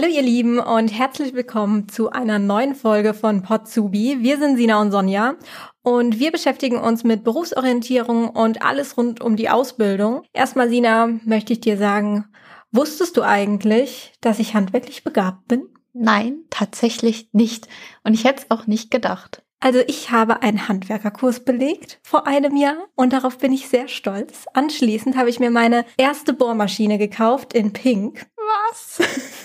Hallo ihr Lieben und herzlich willkommen zu einer neuen Folge von Potsubi. Wir sind Sina und Sonja und wir beschäftigen uns mit Berufsorientierung und alles rund um die Ausbildung. Erstmal Sina, möchte ich dir sagen, wusstest du eigentlich, dass ich handwerklich begabt bin? Nein, tatsächlich nicht. Und ich hätte es auch nicht gedacht. Also ich habe einen Handwerkerkurs belegt vor einem Jahr und darauf bin ich sehr stolz. Anschließend habe ich mir meine erste Bohrmaschine gekauft in Pink. Was?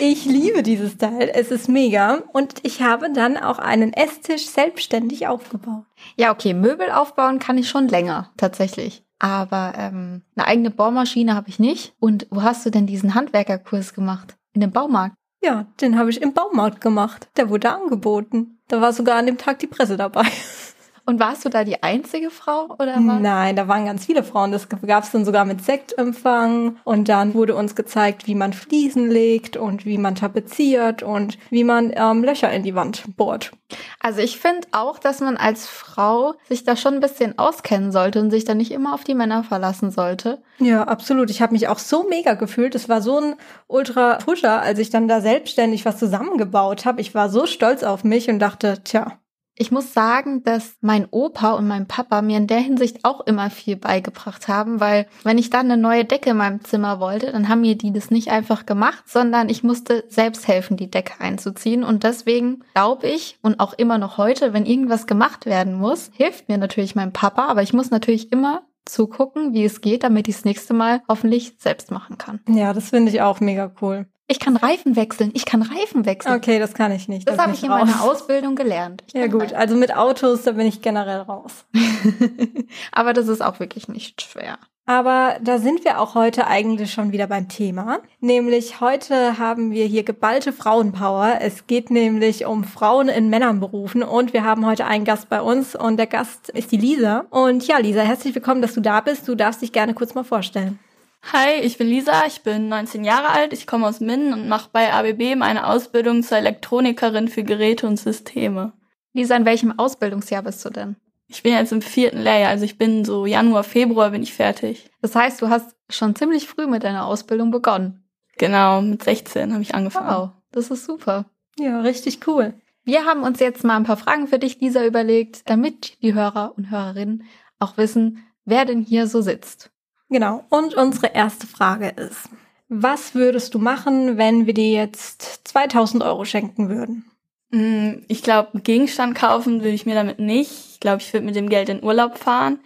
Ich liebe dieses Teil. Es ist mega. Und ich habe dann auch einen Esstisch selbstständig aufgebaut. Ja, okay, Möbel aufbauen kann ich schon länger, tatsächlich. Aber ähm, eine eigene Bohrmaschine habe ich nicht. Und wo hast du denn diesen Handwerkerkurs gemacht? In dem Baumarkt? Ja, den habe ich im Baumarkt gemacht. Der wurde angeboten. Da war sogar an dem Tag die Presse dabei. Und warst du da die einzige Frau oder was? Nein, da waren ganz viele Frauen. Das gab es dann sogar mit Sektempfang. Und dann wurde uns gezeigt, wie man Fliesen legt und wie man tapeziert und wie man ähm, Löcher in die Wand bohrt. Also ich finde auch, dass man als Frau sich da schon ein bisschen auskennen sollte und sich da nicht immer auf die Männer verlassen sollte. Ja, absolut. Ich habe mich auch so mega gefühlt. Es war so ein ultra Pusher, als ich dann da selbstständig was zusammengebaut habe. Ich war so stolz auf mich und dachte, tja, ich muss sagen, dass mein Opa und mein Papa mir in der Hinsicht auch immer viel beigebracht haben, weil wenn ich dann eine neue Decke in meinem Zimmer wollte, dann haben mir die das nicht einfach gemacht, sondern ich musste selbst helfen, die Decke einzuziehen. Und deswegen glaube ich und auch immer noch heute, wenn irgendwas gemacht werden muss, hilft mir natürlich mein Papa, aber ich muss natürlich immer zugucken, wie es geht, damit ich das nächste Mal hoffentlich selbst machen kann. Ja, das finde ich auch mega cool. Ich kann Reifen wechseln. Ich kann Reifen wechseln. Okay, das kann ich nicht. Das, das habe ich in raus. meiner Ausbildung gelernt. Ja gut, Reifen. also mit Autos, da bin ich generell raus. Aber das ist auch wirklich nicht schwer. Aber da sind wir auch heute eigentlich schon wieder beim Thema. Nämlich heute haben wir hier geballte Frauenpower. Es geht nämlich um Frauen in Männernberufen und wir haben heute einen Gast bei uns und der Gast ist die Lisa. Und ja, Lisa, herzlich willkommen, dass du da bist. Du darfst dich gerne kurz mal vorstellen. Hi, ich bin Lisa, ich bin 19 Jahre alt, ich komme aus Minden und mache bei ABB meine Ausbildung zur Elektronikerin für Geräte und Systeme. Lisa, in welchem Ausbildungsjahr bist du denn? Ich bin jetzt im vierten Lehrjahr, also ich bin so Januar, Februar bin ich fertig. Das heißt, du hast schon ziemlich früh mit deiner Ausbildung begonnen. Genau, mit 16 habe ich angefangen. Wow, das ist super. Ja, richtig cool. Wir haben uns jetzt mal ein paar Fragen für dich, Lisa, überlegt, damit die Hörer und Hörerinnen auch wissen, wer denn hier so sitzt. Genau. Und unsere erste Frage ist, was würdest du machen, wenn wir dir jetzt 2000 Euro schenken würden? Mm, ich glaube, einen Gegenstand kaufen würde ich mir damit nicht. Ich glaube, ich würde mit dem Geld in Urlaub fahren,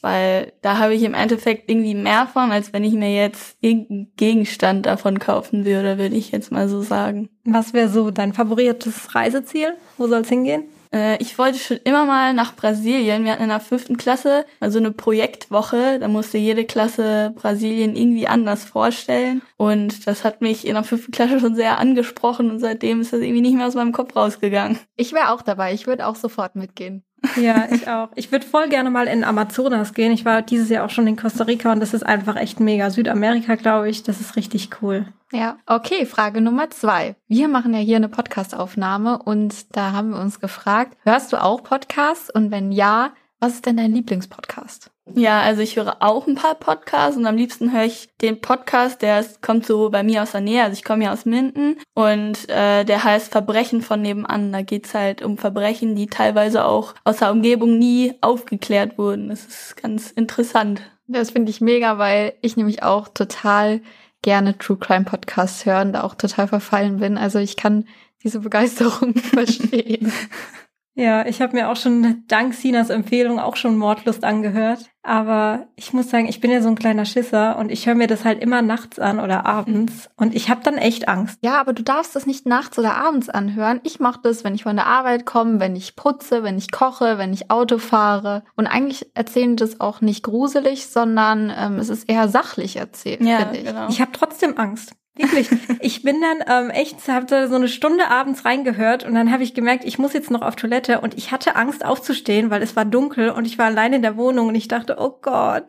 weil da habe ich im Endeffekt irgendwie mehr von, als wenn ich mir jetzt irgendeinen Gegenstand davon kaufen würde, würde ich jetzt mal so sagen. Was wäre so dein favoriertes Reiseziel? Wo soll es hingehen? Äh, ich wollte schon immer mal nach Brasilien. Wir hatten in der fünften Klasse also eine Projektwoche. Da musste jede Klasse Brasilien irgendwie anders vorstellen. Und das hat mich in der fünften Klasse schon sehr angesprochen und seitdem ist das irgendwie nicht mehr aus meinem Kopf rausgegangen. Ich wäre auch dabei. Ich würde auch sofort mitgehen. Ja, ich auch. Ich würde voll gerne mal in Amazonas gehen. Ich war dieses Jahr auch schon in Costa Rica und das ist einfach echt mega. Südamerika, glaube ich, das ist richtig cool. Ja, okay, Frage Nummer zwei. Wir machen ja hier eine Podcastaufnahme und da haben wir uns gefragt, hörst du auch Podcasts? Und wenn ja, was ist denn dein Lieblingspodcast? Ja, also ich höre auch ein paar Podcasts und am liebsten höre ich den Podcast, der ist, kommt so bei mir aus der Nähe. Also ich komme ja aus Minden und äh, der heißt Verbrechen von nebenan. Da geht's halt um Verbrechen, die teilweise auch aus der Umgebung nie aufgeklärt wurden. Das ist ganz interessant. Das finde ich mega, weil ich nämlich auch total gerne True Crime Podcasts hören, da auch total verfallen bin. Also ich kann diese Begeisterung verstehen. Ja, ich habe mir auch schon dank Sinas Empfehlung auch schon Mordlust angehört. Aber ich muss sagen, ich bin ja so ein kleiner Schisser und ich höre mir das halt immer nachts an oder abends und ich habe dann echt Angst. Ja, aber du darfst das nicht nachts oder abends anhören. Ich mache das, wenn ich von der Arbeit komme, wenn ich putze, wenn ich koche, wenn ich Auto fahre. Und eigentlich erzählen das auch nicht gruselig, sondern ähm, es ist eher sachlich erzählt, ja, finde ich. Genau. Ich habe trotzdem Angst. Wirklich. Ich bin dann ähm, echt, habe da so eine Stunde abends reingehört und dann habe ich gemerkt, ich muss jetzt noch auf Toilette und ich hatte Angst aufzustehen, weil es war dunkel und ich war allein in der Wohnung und ich dachte, oh Gott,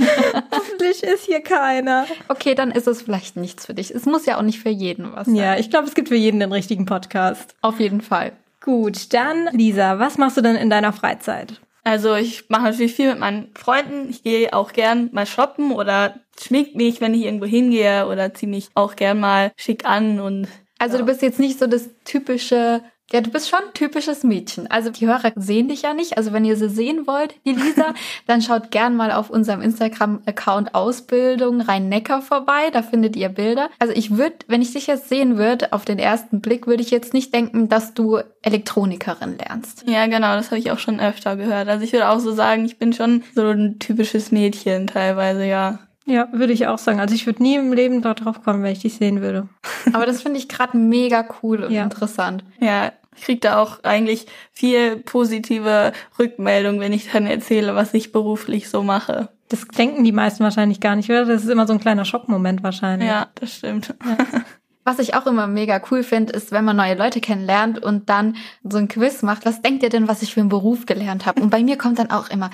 hoffentlich ist hier keiner. Okay, dann ist es vielleicht nichts für dich. Es muss ja auch nicht für jeden was sein. Ja, ich glaube, es gibt für jeden den richtigen Podcast. Auf jeden Fall. Gut, dann Lisa, was machst du denn in deiner Freizeit? Also ich mache natürlich viel mit meinen Freunden. Ich gehe auch gern mal shoppen oder schmink mich, wenn ich irgendwo hingehe oder ziehe mich auch gern mal schick an und also ja. du bist jetzt nicht so das typische ja, du bist schon ein typisches Mädchen. Also die Hörer sehen dich ja nicht. Also wenn ihr sie sehen wollt, die Lisa, dann schaut gern mal auf unserem Instagram-Account Ausbildung Rhein-Neckar vorbei. Da findet ihr Bilder. Also ich würde, wenn ich dich jetzt sehen würde, auf den ersten Blick, würde ich jetzt nicht denken, dass du Elektronikerin lernst. Ja, genau, das habe ich auch schon öfter gehört. Also ich würde auch so sagen, ich bin schon so ein typisches Mädchen teilweise, ja. Ja, würde ich auch sagen. Also ich würde nie im Leben darauf kommen, wenn ich dich sehen würde. Aber das finde ich gerade mega cool und ja. interessant. Ja, ich kriege da auch eigentlich viel positive Rückmeldung, wenn ich dann erzähle, was ich beruflich so mache. Das denken die meisten wahrscheinlich gar nicht, oder? Das ist immer so ein kleiner Schockmoment wahrscheinlich. Ja, das stimmt. Ja. Was ich auch immer mega cool finde, ist, wenn man neue Leute kennenlernt und dann so ein Quiz macht. Was denkt ihr denn, was ich für einen Beruf gelernt habe? Und bei mir kommt dann auch immer,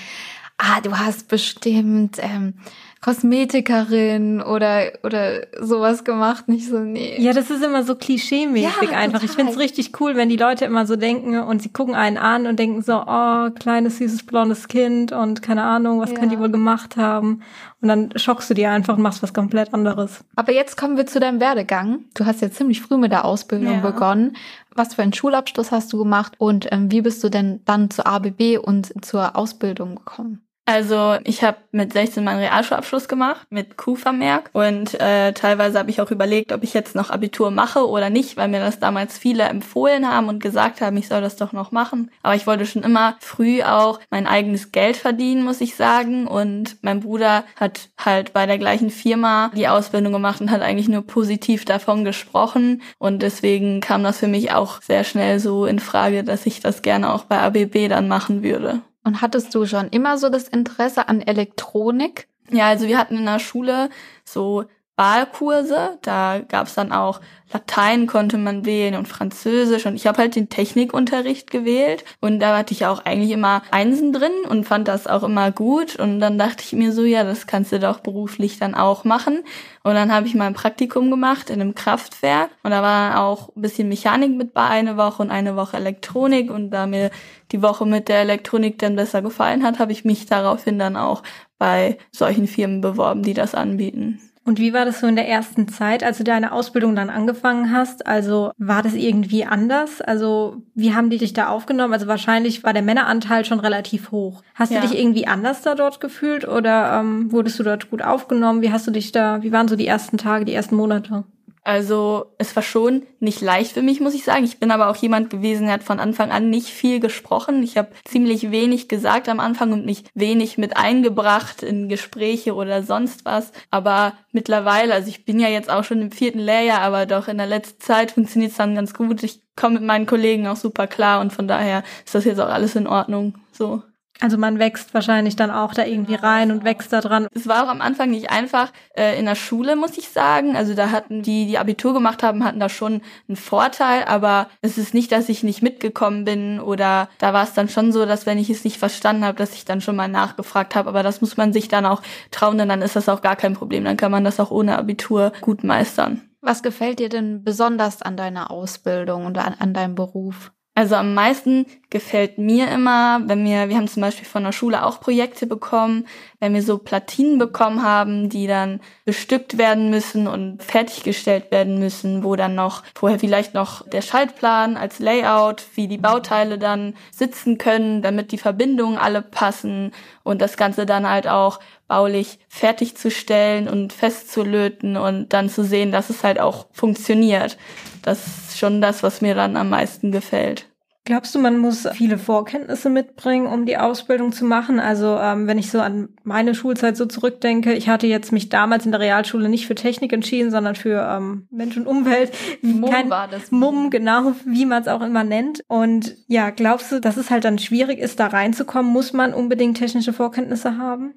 ah, du hast bestimmt ähm, Kosmetikerin oder oder sowas gemacht, nicht so nee. Ja, das ist immer so klischeemäßig ja, einfach. Total. Ich find's richtig cool, wenn die Leute immer so denken und sie gucken einen an und denken so, oh, kleines süßes blondes Kind und keine Ahnung, was ja. können die wohl gemacht haben? Und dann schockst du die einfach und machst was komplett anderes. Aber jetzt kommen wir zu deinem Werdegang. Du hast ja ziemlich früh mit der Ausbildung ja. begonnen. Was für einen Schulabschluss hast du gemacht und ähm, wie bist du denn dann zur ABB und zur Ausbildung gekommen? Also ich habe mit 16 meinen Realschulabschluss gemacht mit Q-Vermerk und äh, teilweise habe ich auch überlegt, ob ich jetzt noch Abitur mache oder nicht, weil mir das damals viele empfohlen haben und gesagt haben, ich soll das doch noch machen. Aber ich wollte schon immer früh auch mein eigenes Geld verdienen, muss ich sagen. Und mein Bruder hat halt bei der gleichen Firma die Ausbildung gemacht und hat eigentlich nur positiv davon gesprochen. Und deswegen kam das für mich auch sehr schnell so in Frage, dass ich das gerne auch bei ABB dann machen würde. Und hattest du schon immer so das Interesse an Elektronik? Ja, also wir hatten in der Schule so Wahlkurse. Da gab's dann auch Latein konnte man wählen und Französisch. Und ich habe halt den Technikunterricht gewählt. Und da hatte ich auch eigentlich immer Einsen drin und fand das auch immer gut. Und dann dachte ich mir so, ja, das kannst du doch beruflich dann auch machen. Und dann habe ich mal ein Praktikum gemacht in einem Kraftwerk. Und da war auch ein bisschen Mechanik mit bei eine Woche und eine Woche Elektronik. Und da mir die Woche mit der Elektronik dann besser gefallen hat, habe ich mich daraufhin dann auch bei solchen Firmen beworben, die das anbieten. Und wie war das so in der ersten Zeit, als du deine Ausbildung dann angefangen hast? Also war das irgendwie anders? Also wie haben die dich da aufgenommen? Also wahrscheinlich war der Männeranteil schon relativ hoch. Hast ja. du dich irgendwie anders da dort gefühlt oder ähm, wurdest du dort gut aufgenommen? Wie hast du dich da, wie waren so die ersten Tage, die ersten Monate? Also es war schon nicht leicht für mich, muss ich sagen. Ich bin aber auch jemand gewesen, der hat von Anfang an nicht viel gesprochen. Ich habe ziemlich wenig gesagt am Anfang und mich wenig mit eingebracht in Gespräche oder sonst was. Aber mittlerweile, also ich bin ja jetzt auch schon im vierten Lehrjahr, aber doch in der letzten Zeit funktioniert es dann ganz gut. Ich komme mit meinen Kollegen auch super klar und von daher ist das jetzt auch alles in Ordnung. So. Also man wächst wahrscheinlich dann auch da irgendwie rein und wächst da dran. Es war auch am Anfang nicht einfach äh, in der Schule, muss ich sagen. Also da hatten die, die Abitur gemacht haben, hatten da schon einen Vorteil, aber es ist nicht, dass ich nicht mitgekommen bin oder da war es dann schon so, dass wenn ich es nicht verstanden habe, dass ich dann schon mal nachgefragt habe. Aber das muss man sich dann auch trauen, denn dann ist das auch gar kein Problem. Dann kann man das auch ohne Abitur gut meistern. Was gefällt dir denn besonders an deiner Ausbildung und an, an deinem Beruf? Also am meisten gefällt mir immer, wenn wir, wir haben zum Beispiel von der Schule auch Projekte bekommen, wenn wir so Platinen bekommen haben, die dann bestückt werden müssen und fertiggestellt werden müssen, wo dann noch vorher vielleicht noch der Schaltplan als Layout, wie die Bauteile dann sitzen können, damit die Verbindungen alle passen und das Ganze dann halt auch baulich fertigzustellen und festzulöten und dann zu sehen, dass es halt auch funktioniert. Das ist schon das, was mir dann am meisten gefällt. Glaubst du, man muss viele Vorkenntnisse mitbringen, um die Ausbildung zu machen? Also ähm, wenn ich so an meine Schulzeit so zurückdenke, ich hatte jetzt mich damals in der Realschule nicht für Technik entschieden, sondern für ähm, Mensch und Umwelt. Mumm Kein, war das. Mumm, genau, wie man es auch immer nennt. Und ja, glaubst du, dass es halt dann schwierig ist, da reinzukommen? Muss man unbedingt technische Vorkenntnisse haben?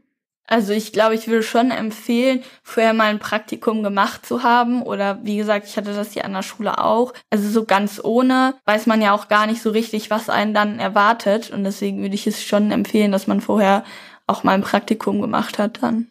Also ich glaube, ich würde schon empfehlen, vorher mal ein Praktikum gemacht zu haben. Oder wie gesagt, ich hatte das hier an der Schule auch. Also so ganz ohne weiß man ja auch gar nicht so richtig, was einen dann erwartet. Und deswegen würde ich es schon empfehlen, dass man vorher auch mal ein Praktikum gemacht hat dann.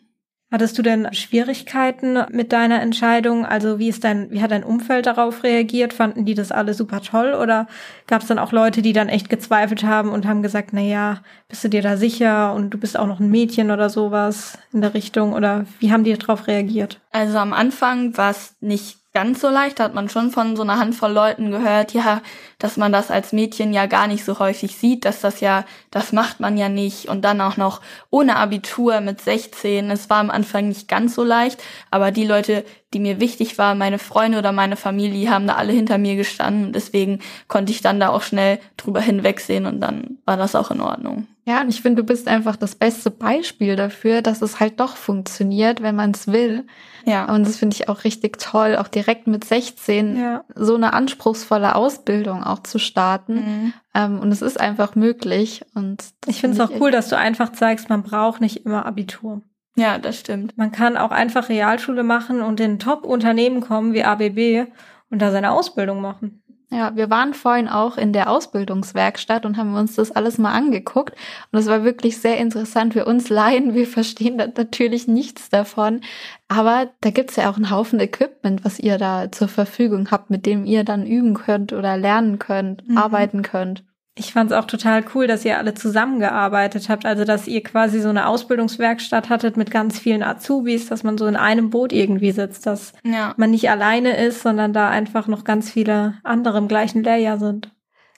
Hattest du denn Schwierigkeiten mit deiner Entscheidung? Also wie ist dein, wie hat dein Umfeld darauf reagiert? Fanden die das alle super toll oder gab es dann auch Leute, die dann echt gezweifelt haben und haben gesagt, na ja, bist du dir da sicher und du bist auch noch ein Mädchen oder sowas in der Richtung oder wie haben die darauf reagiert? Also am Anfang war es nicht ganz so leicht. Da hat man schon von so einer Handvoll Leuten gehört, ja, dass man das als Mädchen ja gar nicht so häufig sieht, dass das ja, das macht man ja nicht. Und dann auch noch ohne Abitur mit 16. Es war am Anfang nicht ganz so leicht, aber die Leute, die mir wichtig waren, meine Freunde oder meine Familie, haben da alle hinter mir gestanden. Deswegen konnte ich dann da auch schnell drüber hinwegsehen und dann war das auch in Ordnung. Ja, und ich finde, du bist einfach das beste Beispiel dafür, dass es halt doch funktioniert, wenn man es will. Ja. Und das finde ich auch richtig toll, auch direkt mit 16 ja. so eine anspruchsvolle Ausbildung auch zu starten. Mhm. Ähm, und es ist einfach möglich. Und ich finde es auch cool, dass du einfach zeigst, man braucht nicht immer Abitur. Ja, das stimmt. Man kann auch einfach Realschule machen und in Top-Unternehmen kommen wie ABB und da seine Ausbildung machen. Ja, wir waren vorhin auch in der Ausbildungswerkstatt und haben uns das alles mal angeguckt. Und es war wirklich sehr interessant für uns Laien. Wir verstehen da natürlich nichts davon. Aber da gibt's ja auch einen Haufen Equipment, was ihr da zur Verfügung habt, mit dem ihr dann üben könnt oder lernen könnt, mhm. arbeiten könnt. Ich fand es auch total cool, dass ihr alle zusammengearbeitet habt. Also, dass ihr quasi so eine Ausbildungswerkstatt hattet mit ganz vielen Azubis, dass man so in einem Boot irgendwie sitzt, dass ja. man nicht alleine ist, sondern da einfach noch ganz viele andere im gleichen Lehrjahr sind.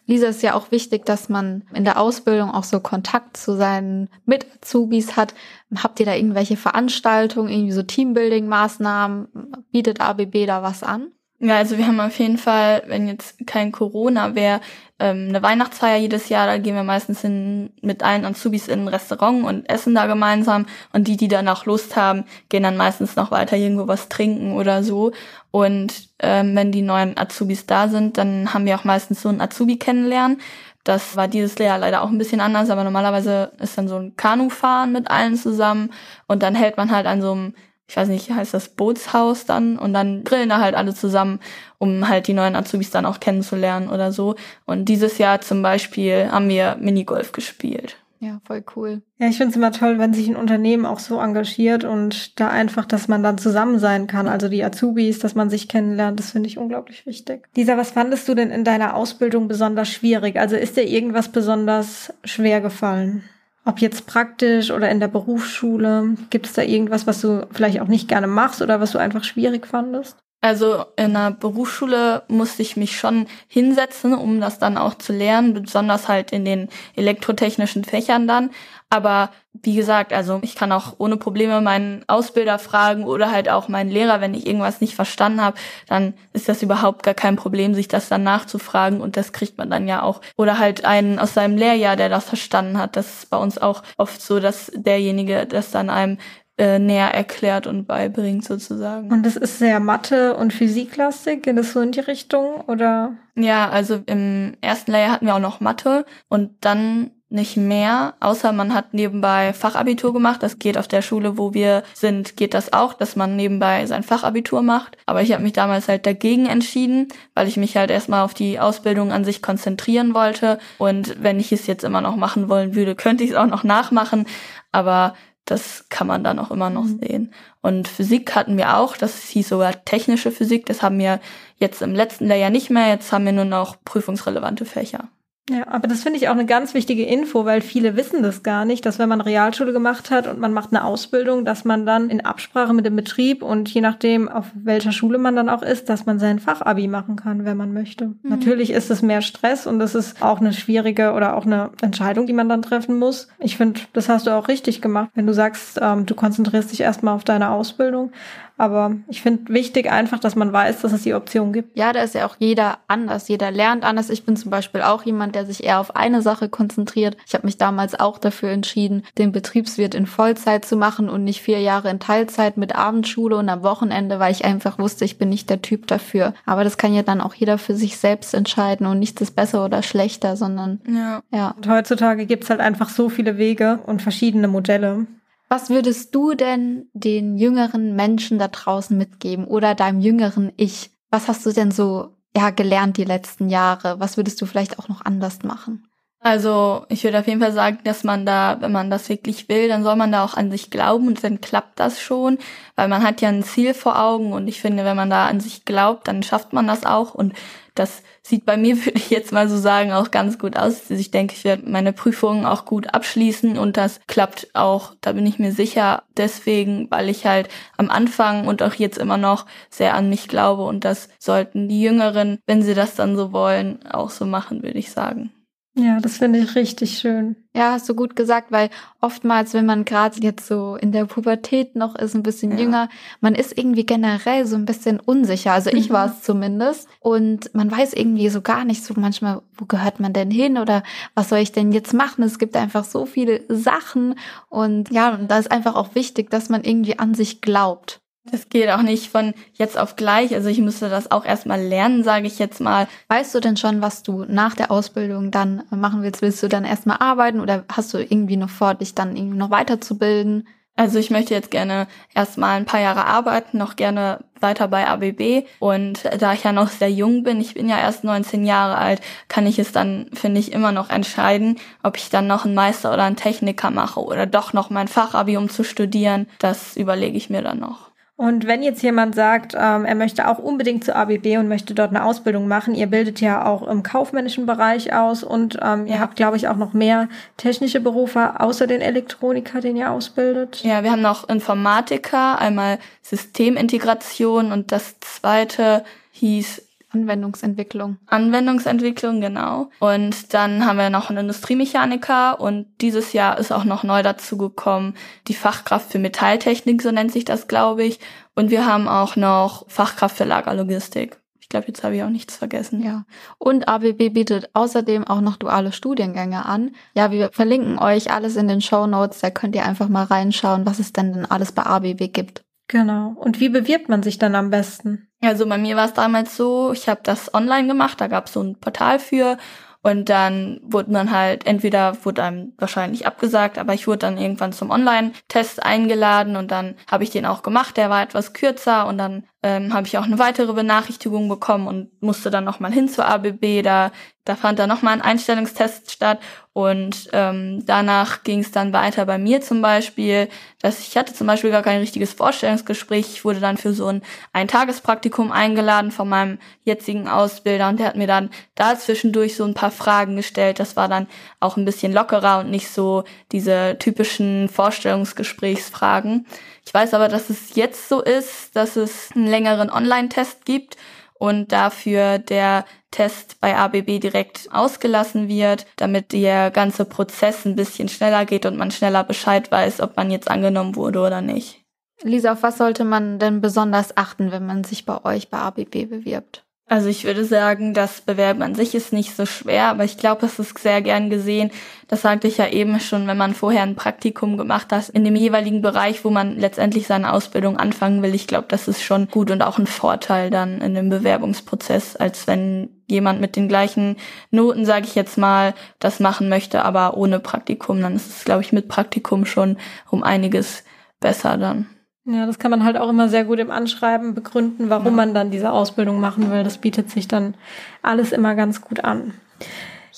Lisa ist ja auch wichtig, dass man in der Ausbildung auch so Kontakt zu seinen Mit-Azubis hat. Habt ihr da irgendwelche Veranstaltungen, irgendwie so Teambuilding-Maßnahmen? Bietet ABB da was an? Ja, also wir haben auf jeden Fall, wenn jetzt kein Corona wäre, ähm, eine Weihnachtsfeier jedes Jahr. Da gehen wir meistens hin mit allen Azubis in ein Restaurant und essen da gemeinsam. Und die, die dann auch Lust haben, gehen dann meistens noch weiter irgendwo was trinken oder so. Und ähm, wenn die neuen Azubis da sind, dann haben wir auch meistens so ein Azubi kennenlernen. Das war dieses Jahr leider auch ein bisschen anders, aber normalerweise ist dann so ein Kanufahren mit allen zusammen und dann hält man halt an so einem ich weiß nicht, heißt das Bootshaus dann und dann grillen da halt alle zusammen, um halt die neuen Azubis dann auch kennenzulernen oder so. Und dieses Jahr zum Beispiel haben wir Minigolf gespielt. Ja, voll cool. Ja, ich finde es immer toll, wenn sich ein Unternehmen auch so engagiert und da einfach, dass man dann zusammen sein kann. Also die Azubis, dass man sich kennenlernt, das finde ich unglaublich wichtig. Lisa, was fandest du denn in deiner Ausbildung besonders schwierig? Also ist dir irgendwas besonders schwer gefallen? Ob jetzt praktisch oder in der Berufsschule, gibt es da irgendwas, was du vielleicht auch nicht gerne machst oder was du einfach schwierig fandest? Also in der Berufsschule musste ich mich schon hinsetzen, um das dann auch zu lernen, besonders halt in den elektrotechnischen Fächern dann. Aber wie gesagt, also ich kann auch ohne Probleme meinen Ausbilder fragen oder halt auch meinen Lehrer, wenn ich irgendwas nicht verstanden habe, dann ist das überhaupt gar kein Problem, sich das dann nachzufragen und das kriegt man dann ja auch. Oder halt einen aus seinem Lehrjahr, der das verstanden hat. Das ist bei uns auch oft so, dass derjenige das dann einem äh, näher erklärt und beibringt sozusagen. Und das ist sehr Mathe- und Physiklastig, geht das so in die Richtung oder? Ja, also im ersten Lehrjahr hatten wir auch noch Mathe und dann nicht mehr, außer man hat nebenbei Fachabitur gemacht. Das geht auf der Schule, wo wir sind, geht das auch, dass man nebenbei sein Fachabitur macht. Aber ich habe mich damals halt dagegen entschieden, weil ich mich halt erstmal auf die Ausbildung an sich konzentrieren wollte. Und wenn ich es jetzt immer noch machen wollen würde, könnte ich es auch noch nachmachen. Aber das kann man dann auch immer noch mhm. sehen. Und Physik hatten wir auch, das hieß sogar technische Physik, das haben wir jetzt im letzten Lehrjahr nicht mehr, jetzt haben wir nur noch prüfungsrelevante Fächer. Ja, aber das finde ich auch eine ganz wichtige Info, weil viele wissen das gar nicht, dass wenn man Realschule gemacht hat und man macht eine Ausbildung, dass man dann in Absprache mit dem Betrieb und je nachdem, auf welcher Schule man dann auch ist, dass man sein Fachabi machen kann, wenn man möchte. Mhm. Natürlich ist es mehr Stress und das ist auch eine schwierige oder auch eine Entscheidung, die man dann treffen muss. Ich finde, das hast du auch richtig gemacht, wenn du sagst, ähm, du konzentrierst dich erstmal auf deine Ausbildung. Aber ich finde wichtig einfach, dass man weiß, dass es die Option gibt. Ja, da ist ja auch jeder anders. Jeder lernt anders. Ich bin zum Beispiel auch jemand, der sich eher auf eine Sache konzentriert. Ich habe mich damals auch dafür entschieden, den Betriebswirt in Vollzeit zu machen und nicht vier Jahre in Teilzeit mit Abendschule und am Wochenende, weil ich einfach wusste, ich bin nicht der Typ dafür. Aber das kann ja dann auch jeder für sich selbst entscheiden und nichts ist besser oder schlechter, sondern ja. ja. Und heutzutage gibt's halt einfach so viele Wege und verschiedene Modelle. Was würdest du denn den jüngeren Menschen da draußen mitgeben oder deinem jüngeren Ich? Was hast du denn so ja, gelernt die letzten Jahre? Was würdest du vielleicht auch noch anders machen? Also ich würde auf jeden Fall sagen, dass man da, wenn man das wirklich will, dann soll man da auch an sich glauben und dann klappt das schon, weil man hat ja ein Ziel vor Augen und ich finde, wenn man da an sich glaubt, dann schafft man das auch und das sieht bei mir, würde ich jetzt mal so sagen, auch ganz gut aus. Also ich denke, ich werde meine Prüfungen auch gut abschließen und das klappt auch, da bin ich mir sicher. Deswegen, weil ich halt am Anfang und auch jetzt immer noch sehr an mich glaube und das sollten die Jüngeren, wenn sie das dann so wollen, auch so machen, würde ich sagen. Ja, das finde ich richtig schön. Ja, hast du gut gesagt, weil oftmals, wenn man gerade jetzt so in der Pubertät noch ist, ein bisschen ja. jünger, man ist irgendwie generell so ein bisschen unsicher. Also ich mhm. war es zumindest. Und man weiß irgendwie so gar nicht so manchmal, wo gehört man denn hin oder was soll ich denn jetzt machen? Es gibt einfach so viele Sachen. Und ja, und da ist einfach auch wichtig, dass man irgendwie an sich glaubt. Das geht auch nicht von jetzt auf gleich. Also ich müsste das auch erstmal lernen, sage ich jetzt mal. Weißt du denn schon, was du nach der Ausbildung dann machen willst? Willst du dann erstmal arbeiten oder hast du irgendwie noch vor, dich dann irgendwie noch weiterzubilden? Also ich möchte jetzt gerne erstmal ein paar Jahre arbeiten, noch gerne weiter bei ABB. Und da ich ja noch sehr jung bin, ich bin ja erst 19 Jahre alt, kann ich es dann, finde ich, immer noch entscheiden, ob ich dann noch einen Meister oder einen Techniker mache oder doch noch mein Fachabi, um zu studieren. Das überlege ich mir dann noch. Und wenn jetzt jemand sagt, ähm, er möchte auch unbedingt zu ABB und möchte dort eine Ausbildung machen, ihr bildet ja auch im kaufmännischen Bereich aus und ähm, ihr habt, glaube ich, auch noch mehr technische Berufe außer den Elektroniker, den ihr ausbildet. Ja, wir haben noch Informatiker, einmal Systemintegration und das zweite hieß Anwendungsentwicklung. Anwendungsentwicklung, genau. Und dann haben wir noch einen Industriemechaniker und dieses Jahr ist auch noch neu dazu gekommen, die Fachkraft für Metalltechnik, so nennt sich das, glaube ich. Und wir haben auch noch Fachkraft für Lagerlogistik. Ich glaube, jetzt habe ich auch nichts vergessen. Ja. Und ABB bietet außerdem auch noch duale Studiengänge an. Ja, wir verlinken euch alles in den Show Notes. Da könnt ihr einfach mal reinschauen, was es denn denn alles bei ABB gibt. Genau. Und wie bewirbt man sich dann am besten? Also bei mir war es damals so, ich habe das online gemacht, da gab es so ein Portal für und dann wurde man halt, entweder wurde einem wahrscheinlich abgesagt, aber ich wurde dann irgendwann zum Online-Test eingeladen und dann habe ich den auch gemacht. Der war etwas kürzer und dann ähm, habe ich auch eine weitere Benachrichtigung bekommen und musste dann nochmal hin zur ABB. Da, da fand dann nochmal ein Einstellungstest statt und ähm, danach ging es dann weiter bei mir zum Beispiel, dass ich hatte zum Beispiel gar kein richtiges Vorstellungsgespräch. Ich wurde dann für so ein Eintagespraktikum eingeladen von meinem jetzigen Ausbilder und der hat mir dann da zwischendurch so ein paar Fragen gestellt. Das war dann auch ein bisschen lockerer und nicht so diese typischen Vorstellungsgesprächsfragen. Ich weiß aber, dass es jetzt so ist, dass es einen längeren Online-Test gibt und dafür der Test bei ABB direkt ausgelassen wird, damit der ganze Prozess ein bisschen schneller geht und man schneller Bescheid weiß, ob man jetzt angenommen wurde oder nicht. Lisa, auf was sollte man denn besonders achten, wenn man sich bei euch bei ABB bewirbt? Also ich würde sagen, das Bewerben an sich ist nicht so schwer, aber ich glaube, es ist sehr gern gesehen. Das sagte ich ja eben schon, wenn man vorher ein Praktikum gemacht hat in dem jeweiligen Bereich, wo man letztendlich seine Ausbildung anfangen will. Ich glaube, das ist schon gut und auch ein Vorteil dann in dem Bewerbungsprozess, als wenn jemand mit den gleichen Noten, sage ich jetzt mal, das machen möchte, aber ohne Praktikum. Dann ist es, glaube ich, mit Praktikum schon um einiges besser dann. Ja, das kann man halt auch immer sehr gut im Anschreiben begründen, warum ja. man dann diese Ausbildung machen will. Das bietet sich dann alles immer ganz gut an.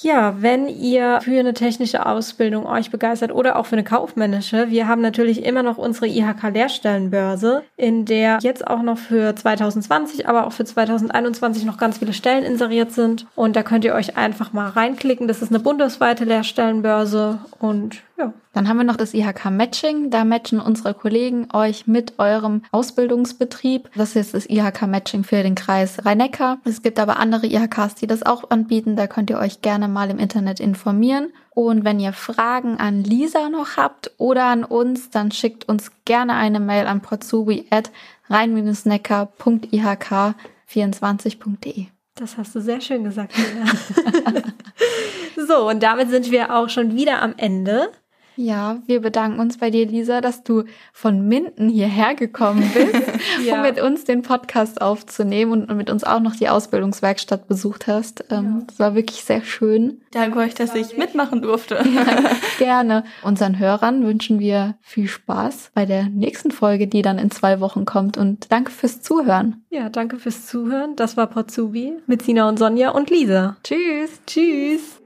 Ja, wenn ihr für eine technische Ausbildung euch begeistert oder auch für eine kaufmännische, wir haben natürlich immer noch unsere IHK Lehrstellenbörse, in der jetzt auch noch für 2020, aber auch für 2021 noch ganz viele Stellen inseriert sind. Und da könnt ihr euch einfach mal reinklicken. Das ist eine bundesweite Lehrstellenbörse und ja, dann haben wir noch das IHK Matching. Da matchen unsere Kollegen euch mit eurem Ausbildungsbetrieb. Das ist das IHK Matching für den Kreis Rhein-Neckar. Es gibt aber andere IHKs, die das auch anbieten. Da könnt ihr euch gerne mal im Internet informieren. Und wenn ihr Fragen an Lisa noch habt oder an uns, dann schickt uns gerne eine Mail an potsubi at rhein-neckar.ihk24.de. Das hast du sehr schön gesagt, Lina. so, und damit sind wir auch schon wieder am Ende. Ja, wir bedanken uns bei dir, Lisa, dass du von Minden hierher gekommen bist, ja. um mit uns den Podcast aufzunehmen und mit uns auch noch die Ausbildungswerkstatt besucht hast. Ähm, ja. Das war wirklich sehr schön. Danke euch, dass ich mitmachen durfte. Ja, gerne. Unseren Hörern wünschen wir viel Spaß bei der nächsten Folge, die dann in zwei Wochen kommt. Und danke fürs Zuhören. Ja, danke fürs Zuhören. Das war Potsubi mit Sina und Sonja und Lisa. Tschüss. Tschüss.